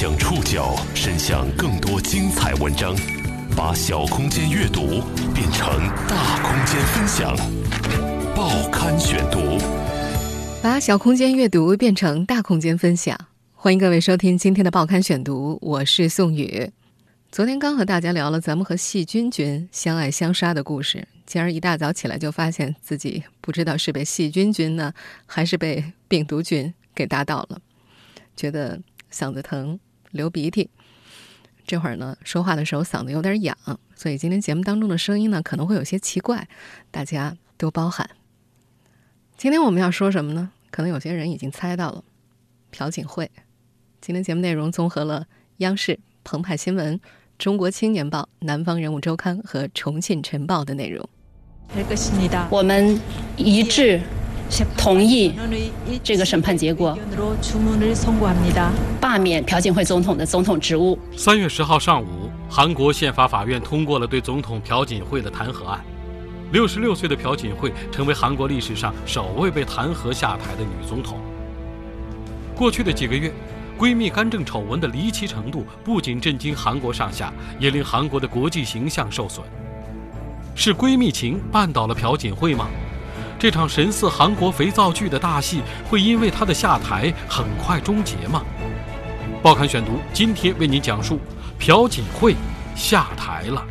将触角伸向更多精彩文章，把小空间阅读变成大空间分享。报刊选读，把小空间阅读变成大空间分享。欢迎各位收听今天的报刊选读，我是宋宇。昨天刚和大家聊了咱们和细菌菌相爱相杀的故事，今儿一大早起来就发现自己不知道是被细菌菌呢，还是被病毒菌给打倒了，觉得嗓子疼。流鼻涕，这会儿呢，说话的时候嗓子有点痒，所以今天节目当中的声音呢可能会有些奇怪，大家多包涵。今天我们要说什么呢？可能有些人已经猜到了，朴槿惠。今天节目内容综合了央视、澎湃新闻、中国青年报、南方人物周刊和重庆晨报的内容。我们一致。同意这个审判结果，罢免朴槿惠总统的总统职务。三月十号上午，韩国宪法法院通过了对总统朴槿惠的弹劾案。六十六岁的朴槿惠成为韩国历史上首位被弹劾下台的女总统。过去的几个月，闺蜜干政丑闻的离奇程度不仅震惊韩国上下，也令韩国的国际形象受损。是闺蜜情绊倒了朴槿惠吗？这场神似韩国肥皂剧的大戏会因为他的下台很快终结吗？报刊选读今天为您讲述：朴槿惠下台了。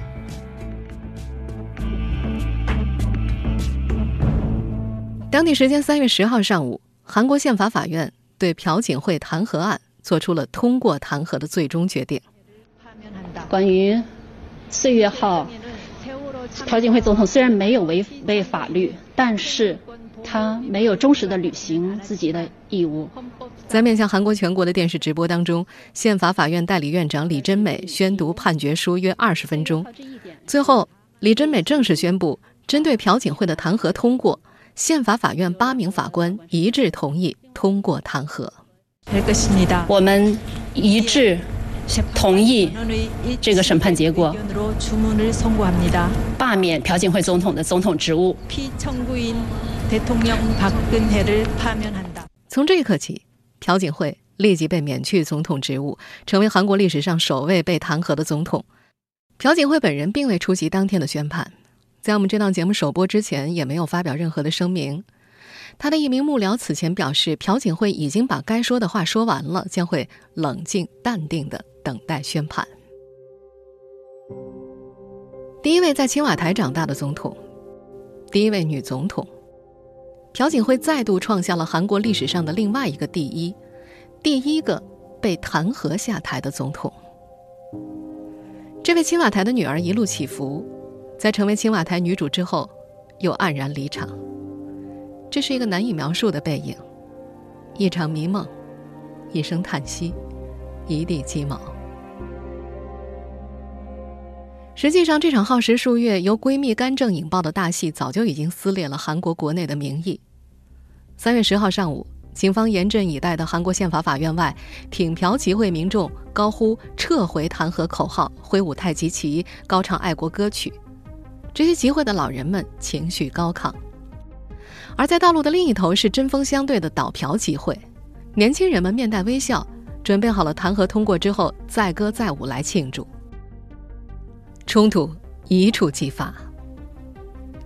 当地时间三月十号上午，韩国宪法法院对朴槿惠弹劾案作出了通过弹劾的最终决定。关于四月号。朴槿惠总统虽然没有违背法律，但是他没有忠实的履行自己的义务。在面向韩国全国的电视直播当中，宪法法院代理院长李珍美宣读判决书约二十分钟。最后，李珍美正式宣布，针对朴槿惠的弹劾通过，宪法法院八名法官一致同意通过弹劾。我们一致。同意这个审判结果，罢免朴槿惠总统的总统职务。从这一刻起，朴槿惠立即被免去总统职务，成为韩国历史上首位被弹劾的总统。朴槿惠本人并未出席当天的宣判，在我们这档节目首播之前，也没有发表任何的声明。他的一名幕僚此前表示，朴槿惠已经把该说的话说完了，将会冷静淡定的等待宣判。第一位在青瓦台长大的总统，第一位女总统，朴槿惠再度创下了韩国历史上的另外一个第一，第一个被弹劾下台的总统。这位青瓦台的女儿一路起伏，在成为青瓦台女主之后，又黯然离场。这是一个难以描述的背影，一场迷梦，一声叹息，一地鸡毛。实际上，这场耗时数月、由闺蜜干政引爆的大戏，早就已经撕裂了韩国国内的民意。三月十号上午，警方严阵以待的韩国宪法法院外，挺朴集会民众高呼“撤回弹劾”口号，挥舞太极旗，高唱爱国歌曲。这些集会的老人们情绪高亢。而在道路的另一头是针锋相对的倒朴集会，年轻人们面带微笑，准备好了弹劾通过之后载歌载舞来庆祝。冲突一触即发。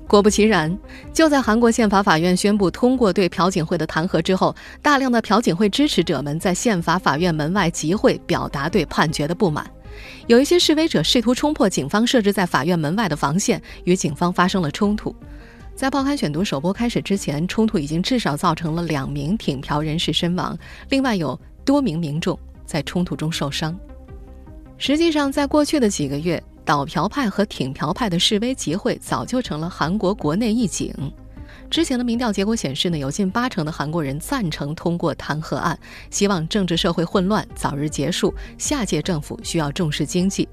果不其然，就在韩国宪法法院宣布通过对朴槿惠的弹劾之后，大量的朴槿惠支持者们在宪法法院门外集会，表达对判决的不满。有一些示威者试图冲破警方设置在法院门外的防线，与警方发生了冲突。在报刊选读首播开始之前，冲突已经至少造成了两名挺朴人士身亡，另外有多名民众在冲突中受伤。实际上，在过去的几个月，倒朴派和挺朴派的示威集会早就成了韩国国内一景。之前的民调结果显示呢，有近八成的韩国人赞成通过弹劾案，希望政治社会混乱早日结束，下届政府需要重视经济。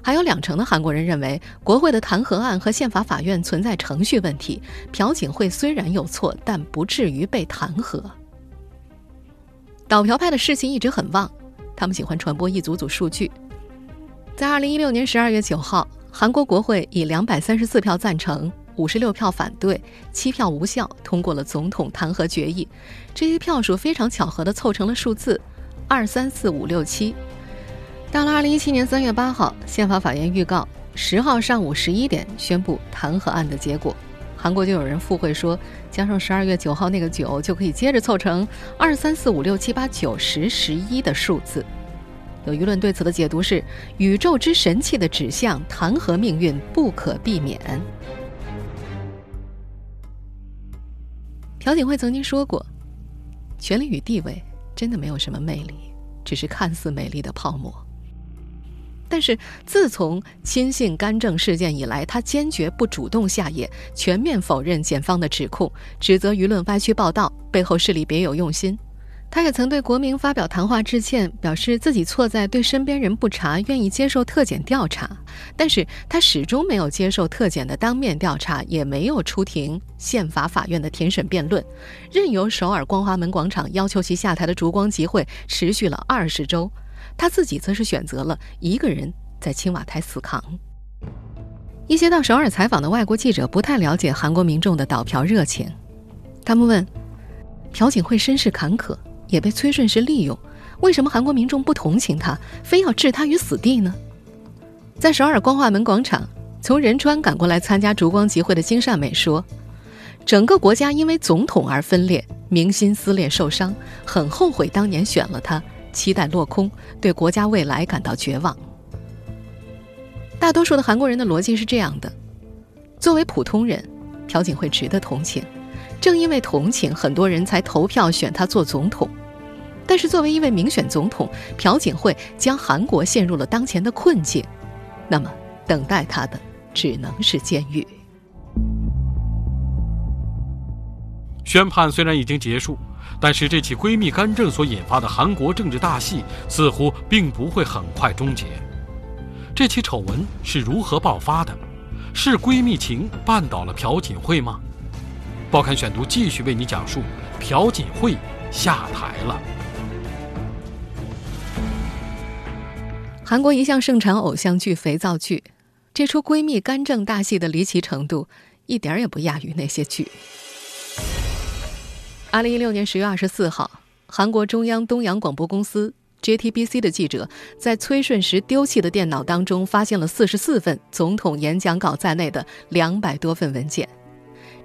还有两成的韩国人认为，国会的弹劾案和宪法法院存在程序问题。朴槿惠虽然有错，但不至于被弹劾。倒朴派的士气一直很旺，他们喜欢传播一组组数据。在二零一六年十二月九号，韩国国会以两百三十四票赞成、五十六票反对、七票无效通过了总统弹劾决议。这些票数非常巧合地凑成了数字：二三四五六七，到了二零一七年三月八号，宪法法院预告十号上午十一点宣布弹劾案的结果。韩国就有人附会说，加上十二月九号那个九，就可以接着凑成二三四五六七八九十十一的数字。有舆论对此的解读是：宇宙之神器的指向，弹劾命运不可避免。朴槿惠曾经说过：“权力与地位真的没有什么魅力，只是看似美丽的泡沫。”但是自从亲信干政事件以来，他坚决不主动下野，全面否认检方的指控，指责舆论歪曲报道，背后势力别有用心。他也曾对国民发表谈话致歉，表示自己错在对身边人不查，愿意接受特检调查。但是他始终没有接受特检的当面调查，也没有出庭宪法法院的庭审辩论，任由首尔光华门广场要求其下台的烛光集会持续了二十周。他自己则是选择了一个人在青瓦台死扛。一些到首尔采访的外国记者不太了解韩国民众的倒朴热情，他们问：朴槿惠身世坎坷，也被崔顺实利用，为什么韩国民众不同情他，非要置他于死地呢？在首尔光化门广场，从仁川赶过来参加烛光集会的金善美说：整个国家因为总统而分裂，民心撕裂受伤，很后悔当年选了他。期待落空，对国家未来感到绝望。大多数的韩国人的逻辑是这样的：作为普通人，朴槿惠值得同情，正因为同情，很多人才投票选他做总统。但是作为一位民选总统，朴槿惠将韩国陷入了当前的困境，那么等待他的只能是监狱。宣判虽然已经结束。但是这起闺蜜干政所引发的韩国政治大戏似乎并不会很快终结。这起丑闻是如何爆发的？是闺蜜情绊倒了朴槿惠吗？报刊选读继续为你讲述：朴槿惠下台了。韩国一向盛产偶像剧、肥皂剧，这出闺蜜干政大戏的离奇程度，一点儿也不亚于那些剧。二零一六年十月二十四号，韩国中央东洋广播公司 JTBC 的记者在崔顺实丢弃的电脑当中发现了四十四份总统演讲稿在内的两百多份文件。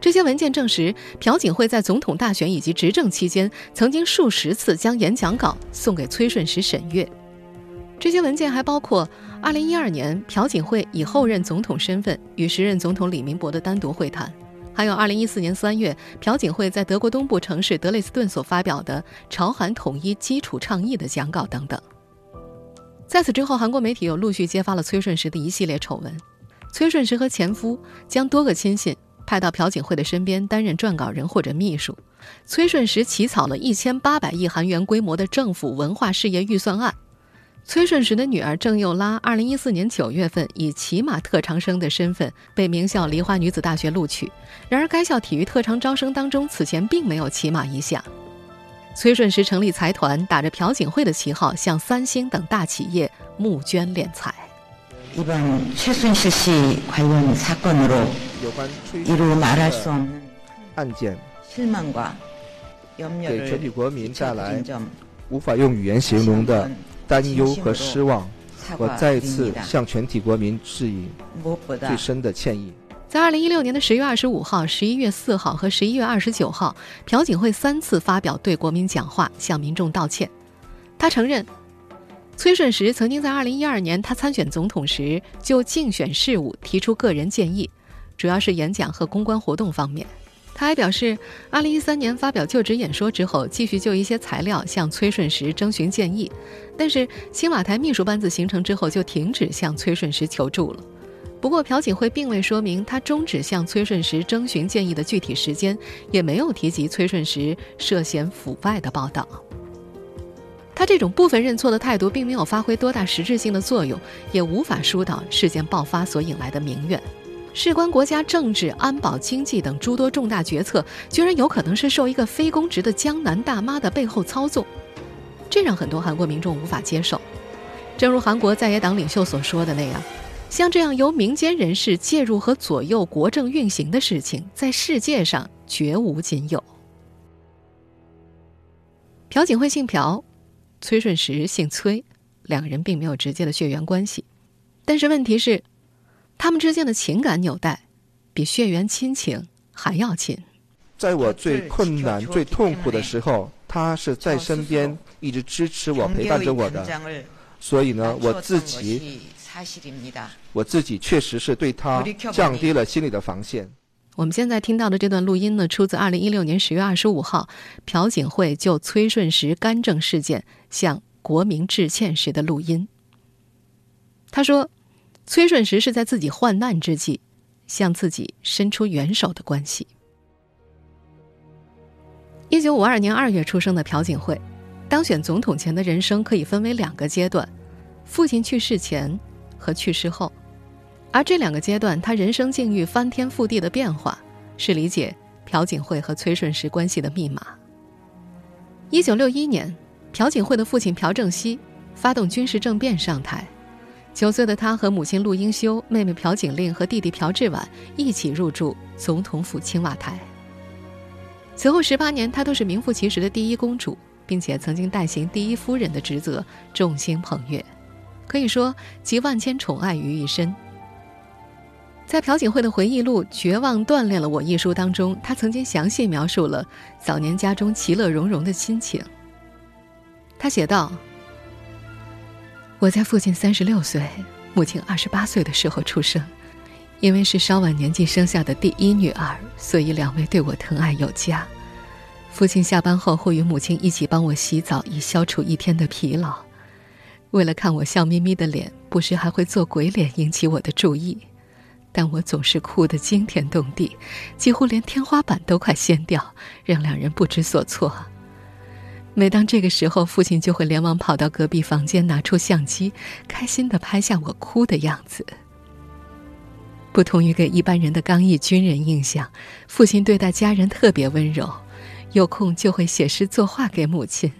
这些文件证实，朴槿惠在总统大选以及执政期间，曾经数十次将演讲稿送给崔顺实审阅。这些文件还包括二零一二年朴槿惠以后任总统身份与时任总统李明博的单独会谈。还有2014年3月，朴槿惠在德国东部城市德累斯顿所发表的朝韩统一基础倡议的讲稿等等。在此之后，韩国媒体又陆续揭发了崔顺实的一系列丑闻。崔顺实和前夫将多个亲信派到朴槿惠的身边担任撰稿人或者秘书。崔顺实起草了一千八百亿韩元规模的政府文化事业预算案。崔顺实的女儿郑又拉，二零一四年九月份以骑马特长生的身份被名校梨花女子大学录取。然而，该校体育特长招生当中此前并没有骑马一项。崔顺实成立财团，打着朴槿惠的旗号，向三星等大企业募捐敛财。이번최순실씨관련사건으로 有关，이루말할수없는案件、失望과염려를对全体国民带来无法用语言形容的担忧和失望，我再次向全体国民致以最深的歉意。在二零一六年的十月二十五号、十一月四号和十一月二十九号，朴槿惠三次发表对国民讲话，向民众道歉。他承认，崔顺实曾经在二零一二年他参选总统时就竞选事务提出个人建议。主要是演讲和公关活动方面。他还表示，二零一三年发表就职演说之后，继续就一些材料向崔顺实征询建议，但是青瓦台秘书班子形成之后，就停止向崔顺实求助了。不过，朴槿惠并未说明他终止向崔顺实征询建议的具体时间，也没有提及崔顺实涉嫌腐败的报道。他这种部分认错的态度，并没有发挥多大实质性的作用，也无法疏导事件爆发所引来的民怨。事关国家政治、安保、经济等诸多重大决策，居然有可能是受一个非公职的江南大妈的背后操纵，这让很多韩国民众无法接受。正如韩国在野党领袖所说的那样，像这样由民间人士介入和左右国政运行的事情，在世界上绝无仅有。朴槿惠姓朴，崔顺实姓崔，两个人并没有直接的血缘关系。但是问题是，他们之间的情感纽带比血缘亲情还要亲。在我最困难、最痛苦的时候，他是在身边一直支持我、陪伴着我的。所以呢，我自己，我自己确实是对他降低了心理的防线。我们现在听到的这段录音呢，出自二零一六年十月二十五号，朴槿惠就崔顺实干政事件向国民致歉时的录音。他说：“崔顺实是在自己患难之际，向自己伸出援手的关系。”一九五二年二月出生的朴槿惠，当选总统前的人生可以分为两个阶段：父亲去世前和去世后。而这两个阶段，他人生境遇翻天覆地的变化，是理解朴槿惠和崔顺实关系的密码。一九六一年，朴槿惠的父亲朴正熙发动军事政变上台，九岁的他和母亲陆英修、妹妹朴槿令和弟弟朴智婉一起入住总统府青瓦台。此后十八年，她都是名副其实的第一公主，并且曾经代行第一夫人的职责，众星捧月，可以说集万千宠爱于一身。在朴槿惠的回忆录《绝望锻炼了我》一书当中，她曾经详细描述了早年家中其乐融融的心情。她写道：“我在父亲三十六岁、母亲二十八岁的时候出生，因为是稍晚年纪生下的第一女儿，所以两位对我疼爱有加。父亲下班后会与母亲一起帮我洗澡，以消除一天的疲劳。为了看我笑眯眯的脸，不时还会做鬼脸引起我的注意。”但我总是哭得惊天动地，几乎连天花板都快掀掉，让两人不知所措。每当这个时候，父亲就会连忙跑到隔壁房间，拿出相机，开心的拍下我哭的样子。不同于给一般人的刚毅军人印象，父亲对待家人特别温柔，有空就会写诗作画给母亲。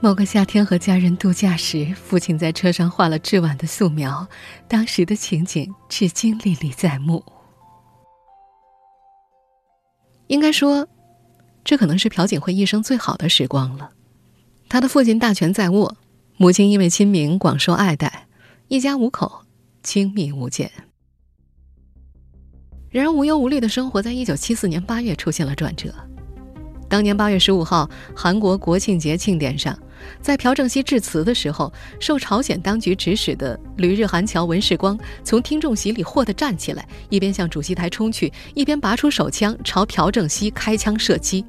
某个夏天和家人度假时，父亲在车上画了至晚的素描，当时的情景至今历历在目。应该说，这可能是朴槿惠一生最好的时光了。他的父亲大权在握，母亲因为亲民广受爱戴，一家五口亲密无间。然而，无忧无虑的生活在一九七四年八月出现了转折。当年八月十五号，韩国国庆节庆典上。在朴正熙致辞的时候，受朝鲜当局指使的旅日韩侨文世光从听众席里霍地站起来，一边向主席台冲去，一边拔出手枪朝朴正熙开枪射击，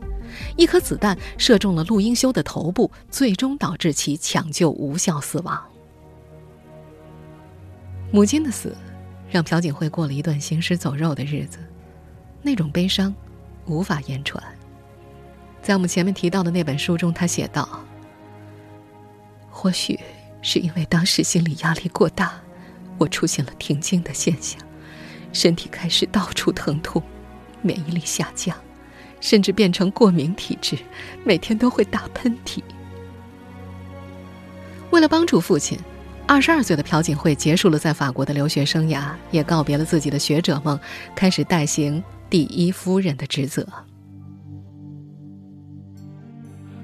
一颗子弹射中了陆英修的头部，最终导致其抢救无效死亡。母亲的死，让朴槿惠过了一段行尸走肉的日子，那种悲伤，无法言传。在我们前面提到的那本书中，他写道。或许是因为当时心理压力过大，我出现了停经的现象，身体开始到处疼痛，免疫力下降，甚至变成过敏体质，每天都会打喷嚏。为了帮助父亲，二十二岁的朴槿惠结束了在法国的留学生涯，也告别了自己的学者梦，开始代行第一夫人的职责。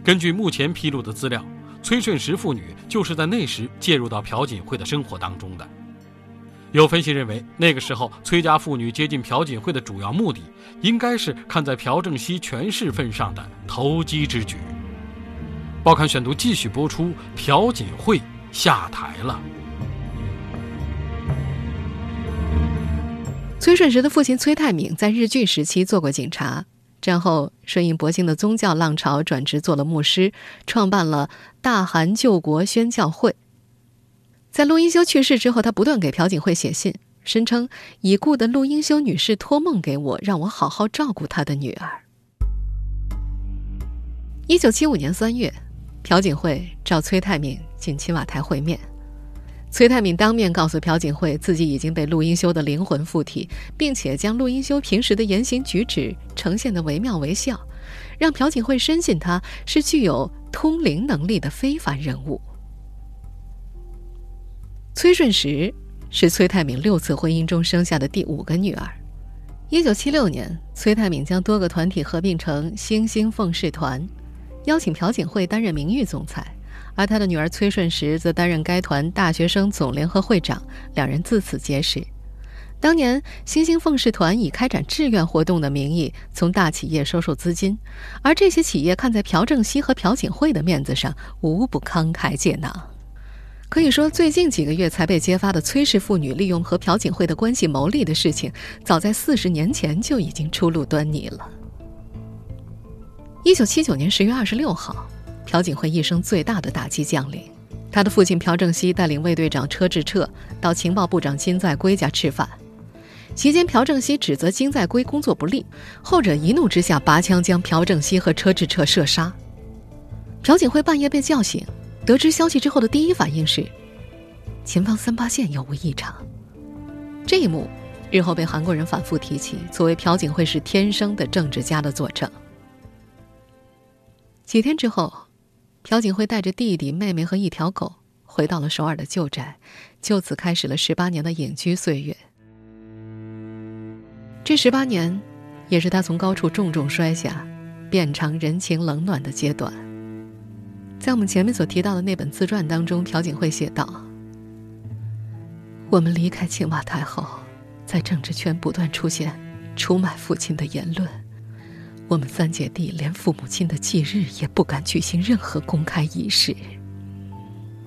根据目前披露的资料。崔顺实父女就是在那时介入到朴槿惠的生活当中的。有分析认为，那个时候崔家父女接近朴槿惠的主要目的，应该是看在朴正熙权势份上的投机之举。报刊选读继续播出：朴槿惠下台了。崔顺实的父亲崔泰敏在日据时期做过警察。战后，顺应博兴的宗教浪潮，转职做了牧师，创办了大韩救国宣教会。在陆英修去世之后，他不断给朴槿惠写信，声称已故的陆英修女士托梦给我，让我好好照顾她的女儿。一九七五年三月，朴槿惠召崔泰敏进青瓦台会面。崔泰敏当面告诉朴槿惠，自己已经被陆英修的灵魂附体，并且将陆英修平时的言行举止呈现得惟妙惟肖，让朴槿惠深信他是具有通灵能力的非凡人物。崔顺实是崔泰敏六次婚姻中生下的第五个女儿。一九七六年，崔泰敏将多个团体合并成星星凤氏团，邀请朴槿惠担任名誉总裁。而他的女儿崔顺实则担任该团大学生总联合会长，两人自此结识。当年，新兴凤氏团以开展志愿活动的名义，从大企业收受资金，而这些企业看在朴正熙和朴槿惠的面子上，无不慷慨解囊。可以说，最近几个月才被揭发的崔氏妇女利用和朴槿惠的关系牟利的事情，早在四十年前就已经初露端倪了。一九七九年十月二十六号。朴槿惠一生最大的打击降临，他的父亲朴正熙带领卫队长车志彻到情报部长金在圭家吃饭，期间朴正熙指责金在圭工作不力，后者一怒之下拔枪将朴正熙和车志彻射杀。朴槿惠半夜被叫醒，得知消息之后的第一反应是，前方三八线有无异常。这一幕日后被韩国人反复提起，作为朴槿惠是天生的政治家的佐证。几天之后。朴槿惠带着弟弟、妹妹和一条狗回到了首尔的旧宅，就此开始了十八年的隐居岁月。这十八年，也是他从高处重重摔下，变成人情冷暖的阶段。在我们前面所提到的那本自传当中，朴槿惠写道：“我们离开青瓦台后，在政治圈不断出现出卖父亲的言论。”我们三姐弟连父母亲的忌日也不敢举行任何公开仪式。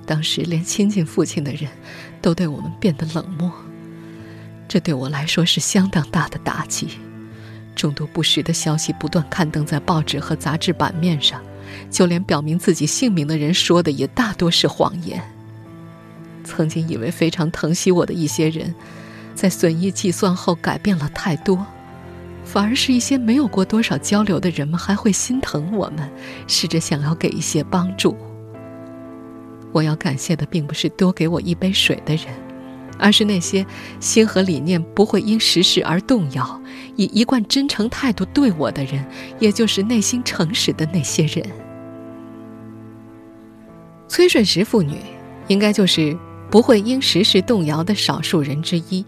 当时连亲近父亲的人都对我们变得冷漠，这对我来说是相当大的打击。众多不实的消息不断刊登在报纸和杂志版面上，就连表明自己姓名的人说的也大多是谎言。曾经以为非常疼惜我的一些人，在损益计算后改变了太多。反而是一些没有过多少交流的人们还会心疼我们，试着想要给一些帮助。我要感谢的并不是多给我一杯水的人，而是那些心和理念不会因时事而动摇，以一贯真诚态度对我的人，也就是内心诚实的那些人。崔顺实妇女，应该就是不会因时事动摇的少数人之一。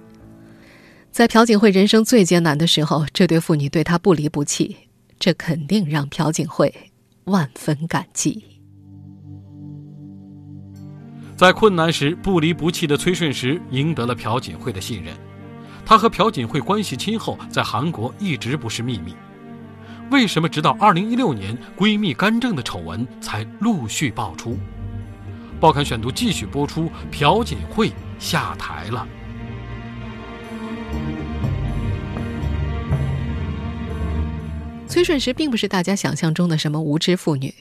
在朴槿惠人生最艰难的时候，这对妇女对她不离不弃，这肯定让朴槿惠万分感激。在困难时不离不弃的崔顺实赢得了朴槿惠的信任，她和朴槿惠关系亲厚，在韩国一直不是秘密。为什么直到2016年闺蜜干政的丑闻才陆续爆出？报刊选读继续播出：朴槿惠下台了。崔顺实并不是大家想象中的什么无知妇女，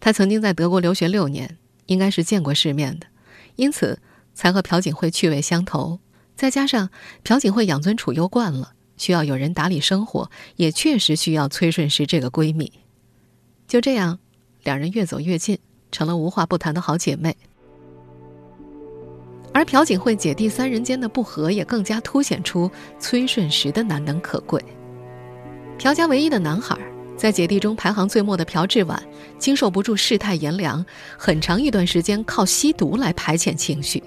她曾经在德国留学六年，应该是见过世面的，因此才和朴槿惠趣味相投。再加上朴槿惠养尊处优惯了，需要有人打理生活，也确实需要崔顺实这个闺蜜。就这样，两人越走越近，成了无话不谈的好姐妹。而朴槿惠姐弟三人间的不和，也更加凸显出崔顺实的难能可贵。朴家唯一的男孩，在姐弟中排行最末的朴智晚，经受不住世态炎凉，很长一段时间靠吸毒来排遣情绪。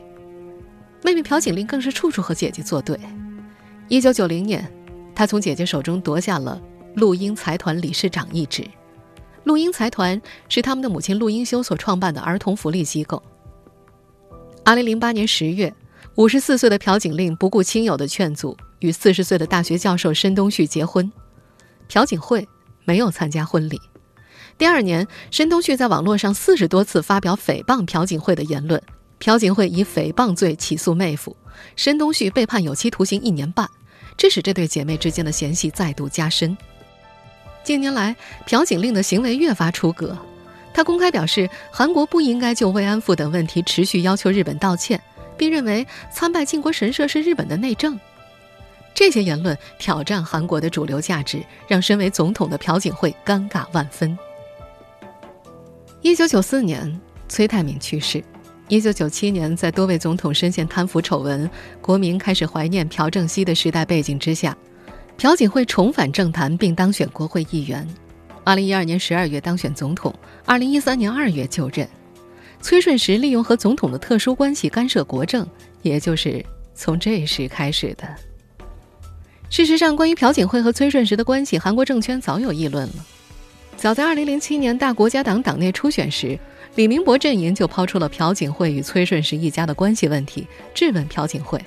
妹妹朴槿令更是处处和姐姐作对。一九九零年，她从姐姐手中夺下了陆英财团理事长一职。陆英财团是他们的母亲陆英修所创办的儿童福利机构。二零零八年十月，五十四岁的朴槿令不顾亲友的劝阻，与四十岁的大学教授申东旭结婚。朴槿惠没有参加婚礼。第二年，申东旭在网络上四十多次发表诽谤朴槿惠的言论，朴槿惠以诽谤罪起诉妹夫，申东旭被判有期徒刑一年半，这使这对姐妹之间的嫌隙再度加深。近年来，朴槿令的行为越发出格，他公开表示，韩国不应该就慰安妇等问题持续要求日本道歉，并认为参拜靖国神社是日本的内政。这些言论挑战韩国的主流价值，让身为总统的朴槿惠尴尬万分。一九九四年，崔泰敏去世；一九九七年，在多位总统深陷贪腐丑闻、国民开始怀念朴正熙的时代背景之下，朴槿惠重返政坛并当选国会议员。二零一二年十二月当选总统，二零一三年二月就任。崔顺实利用和总统的特殊关系干涉国政，也就是从这时开始的。事实上，关于朴槿惠和崔顺实的关系，韩国政圈早有议论了。早在2007年大国家党党内初选时，李明博阵营就抛出了朴槿惠与崔顺实一家的关系问题，质问朴槿惠：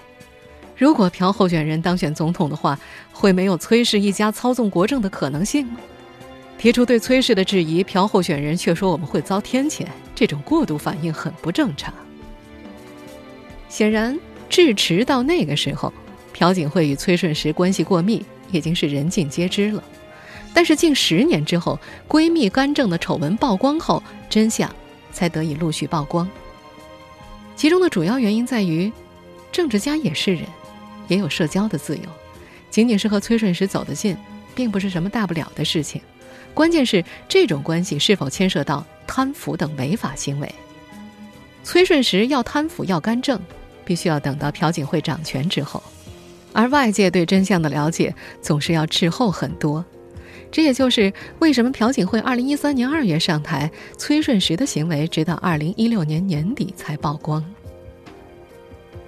如果朴候选人当选总统的话，会没有崔氏一家操纵国政的可能性吗？提出对崔氏的质疑，朴候选人却说我们会遭天谴，这种过度反应很不正常。显然，至迟到那个时候，朴槿惠与崔顺实关系过密已经是人尽皆知了。但是近十年之后，闺蜜干政的丑闻曝光后，真相才得以陆续曝光。其中的主要原因在于，政治家也是人，也有社交的自由，仅仅是和崔顺实走得近，并不是什么大不了的事情。关键是这种关系是否牵涉到贪腐等违法行为。崔顺实要贪腐要干政，必须要等到朴槿惠掌权之后，而外界对真相的了解总是要滞后很多。这也就是为什么朴槿惠二零一三年二月上台，崔顺实的行为直到二零一六年年底才曝光。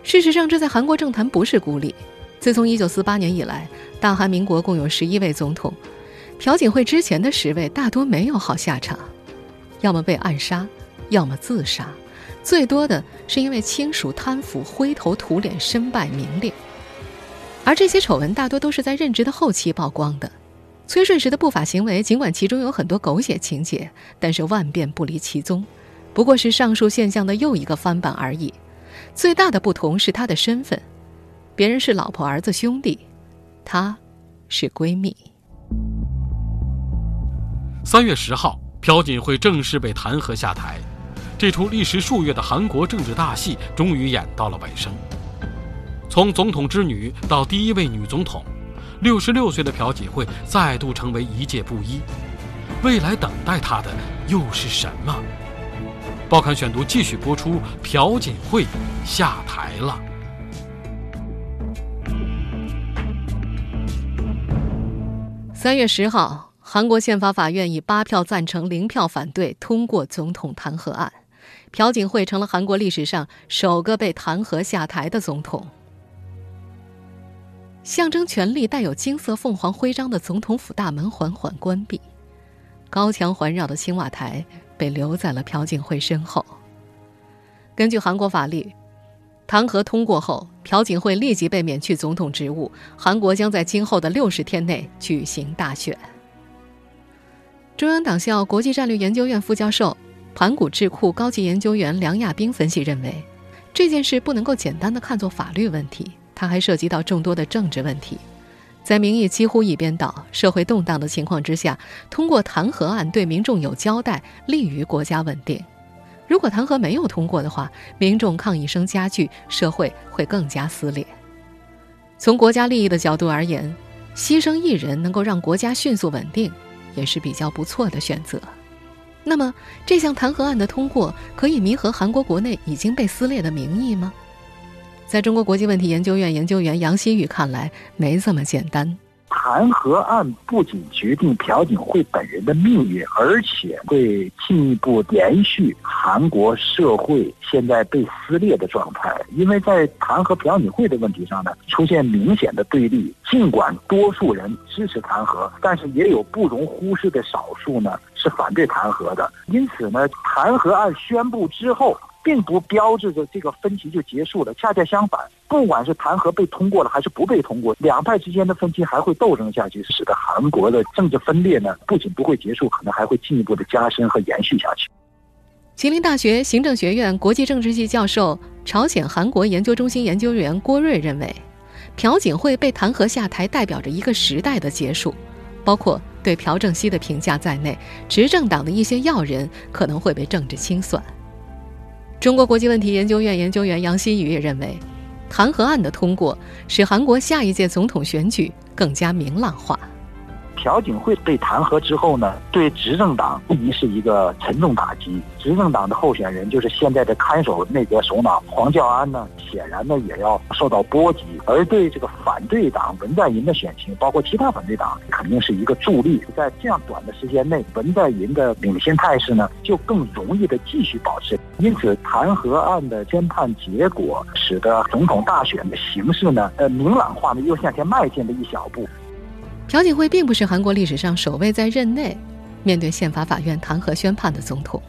事实上，这在韩国政坛不是孤立。自从一九四八年以来，大韩民国共有十一位总统。朴槿惠之前的十位大多没有好下场，要么被暗杀，要么自杀，最多的是因为亲属贪腐、灰头土脸、身败名裂。而这些丑闻大多都是在任职的后期曝光的。崔顺实的不法行为，尽管其中有很多狗血情节，但是万变不离其宗，不过是上述现象的又一个翻版而已。最大的不同是他的身份，别人是老婆、儿子、兄弟，他是闺蜜。三月十号，朴槿惠正式被弹劾下台，这出历时数月的韩国政治大戏终于演到了尾声。从总统之女到第一位女总统，六十六岁的朴槿惠再度成为一介布衣。未来等待她的又是什么？报刊选读继续播出：朴槿惠下台了。三月十号。韩国宪法法院以八票赞成、零票反对通过总统弹劾案，朴槿惠成了韩国历史上首个被弹劾下台的总统。象征权力、带有金色凤凰徽章的总统府大门缓缓关闭，高墙环绕的青瓦台被留在了朴槿惠身后。根据韩国法律，弹劾通过后，朴槿惠立即被免去总统职务，韩国将在今后的六十天内举行大选。中央党校国际战略研究院副教授、盘古智库高级研究员梁亚斌分析认为，这件事不能够简单的看作法律问题，它还涉及到众多的政治问题。在民意几乎一边倒、社会动荡的情况之下，通过弹劾案对民众有交代，利于国家稳定。如果弹劾没有通过的话，民众抗议声加剧，社会会更加撕裂。从国家利益的角度而言，牺牲一人能够让国家迅速稳定。也是比较不错的选择。那么，这项弹劾案的通过可以弥合韩国国内已经被撕裂的民意吗？在中国国际问题研究院研究员杨希宇看来，没这么简单。弹劾案不仅决定朴槿惠本人的命运，而且会进一步延续韩国社会现在被撕裂的状态。因为在弹劾朴槿惠的问题上呢，出现明显的对立。尽管多数人支持弹劾，但是也有不容忽视的少数呢是反对弹劾的。因此呢，弹劾案宣布之后。并不标志着这个分歧就结束了，恰恰相反，不管是弹劾被通过了还是不被通过，两派之间的分歧还会斗争下去，使得韩国的政治分裂呢不仅不会结束，可能还会进一步的加深和延续下去。吉林大学行政学院国际政治系教授、朝鲜韩国研究中心研究员郭瑞认为，朴槿惠被弹劾下台代表着一个时代的结束，包括对朴正熙的评价在内，执政党的一些要人可能会被政治清算。中国国际问题研究院研究员杨新宇也认为，弹劾案的通过使韩国下一届总统选举更加明朗化。朴槿惠被弹劾之后呢，对执政党无疑是一个沉重打击。执政党的候选人就是现在的看守内阁首脑黄教安呢，显然呢也要受到波及。而对这个反对党文在寅的选情，包括其他反对党，肯定是一个助力。在这样短的时间内，文在寅的领先态势呢，就更容易的继续保持。因此，弹劾案的宣判结果，使得总统大选的形势呢，呃，明朗化呢，又向前迈进了一小步。朴槿惠并不是韩国历史上首位在任内面对宪法法院弹劾宣判的总统。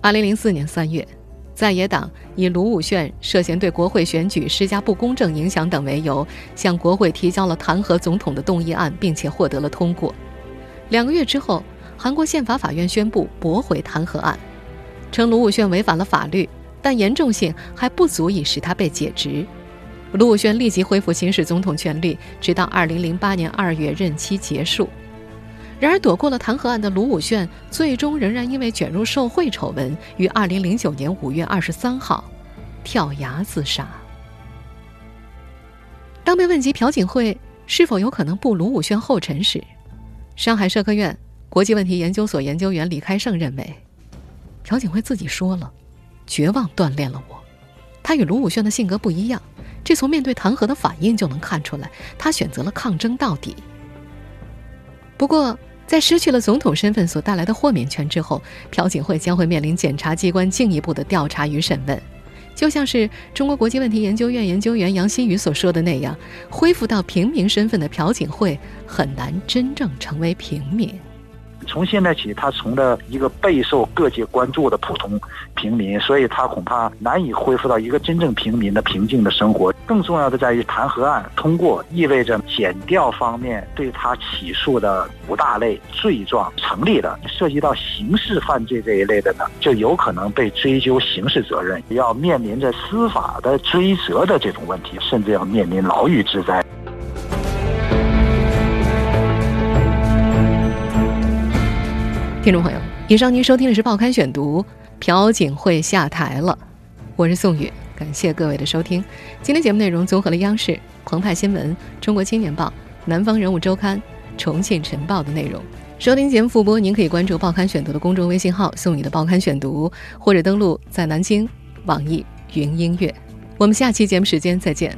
二零零四年三月，在野党以卢武铉涉嫌对国会选举施加不公正影响等为由，向国会提交了弹劾总统的动议案，并且获得了通过。两个月之后，韩国宪法法院宣布驳回弹劾案，称卢武铉违反了法律，但严重性还不足以使他被解职。卢武铉立即恢复行使总统权力，直到二零零八年二月任期结束。然而，躲过了弹劾案的卢武铉，最终仍然因为卷入受贿丑闻，于二零零九年五月二十三号跳崖自杀。当被问及朴槿惠是否有可能步卢武铉后尘时，上海社科院国际问题研究所研究员李开胜认为，朴槿惠自己说了：“绝望锻炼了我。”他与卢武铉的性格不一样，这从面对弹劾的反应就能看出来。他选择了抗争到底。不过，在失去了总统身份所带来的豁免权之后，朴槿惠将会面临检察机关进一步的调查与审问。就像是中国国际问题研究院研究员杨新宇所说的那样，恢复到平民身份的朴槿惠很难真正成为平民。从现在起，他成了一个备受各界关注的普通平民，所以他恐怕难以恢复到一个真正平民的平静的生活。更重要的在于，弹劾案通过意味着减调方面对他起诉的五大类罪状成立了，涉及到刑事犯罪这一类的呢，就有可能被追究刑事责任，要面临着司法的追责的这种问题，甚至要面临牢狱之灾。听众朋友，以上您收听的是《报刊选读》，朴槿惠下台了。我是宋宇，感谢各位的收听。今天节目内容综合了央视、澎湃新闻、中国青年报、南方人物周刊、重庆晨报的内容。收听节目复播，您可以关注《报刊选读》的公众微信号“宋宇的报刊选读”，或者登录在南京网易云音乐。我们下期节目时间再见。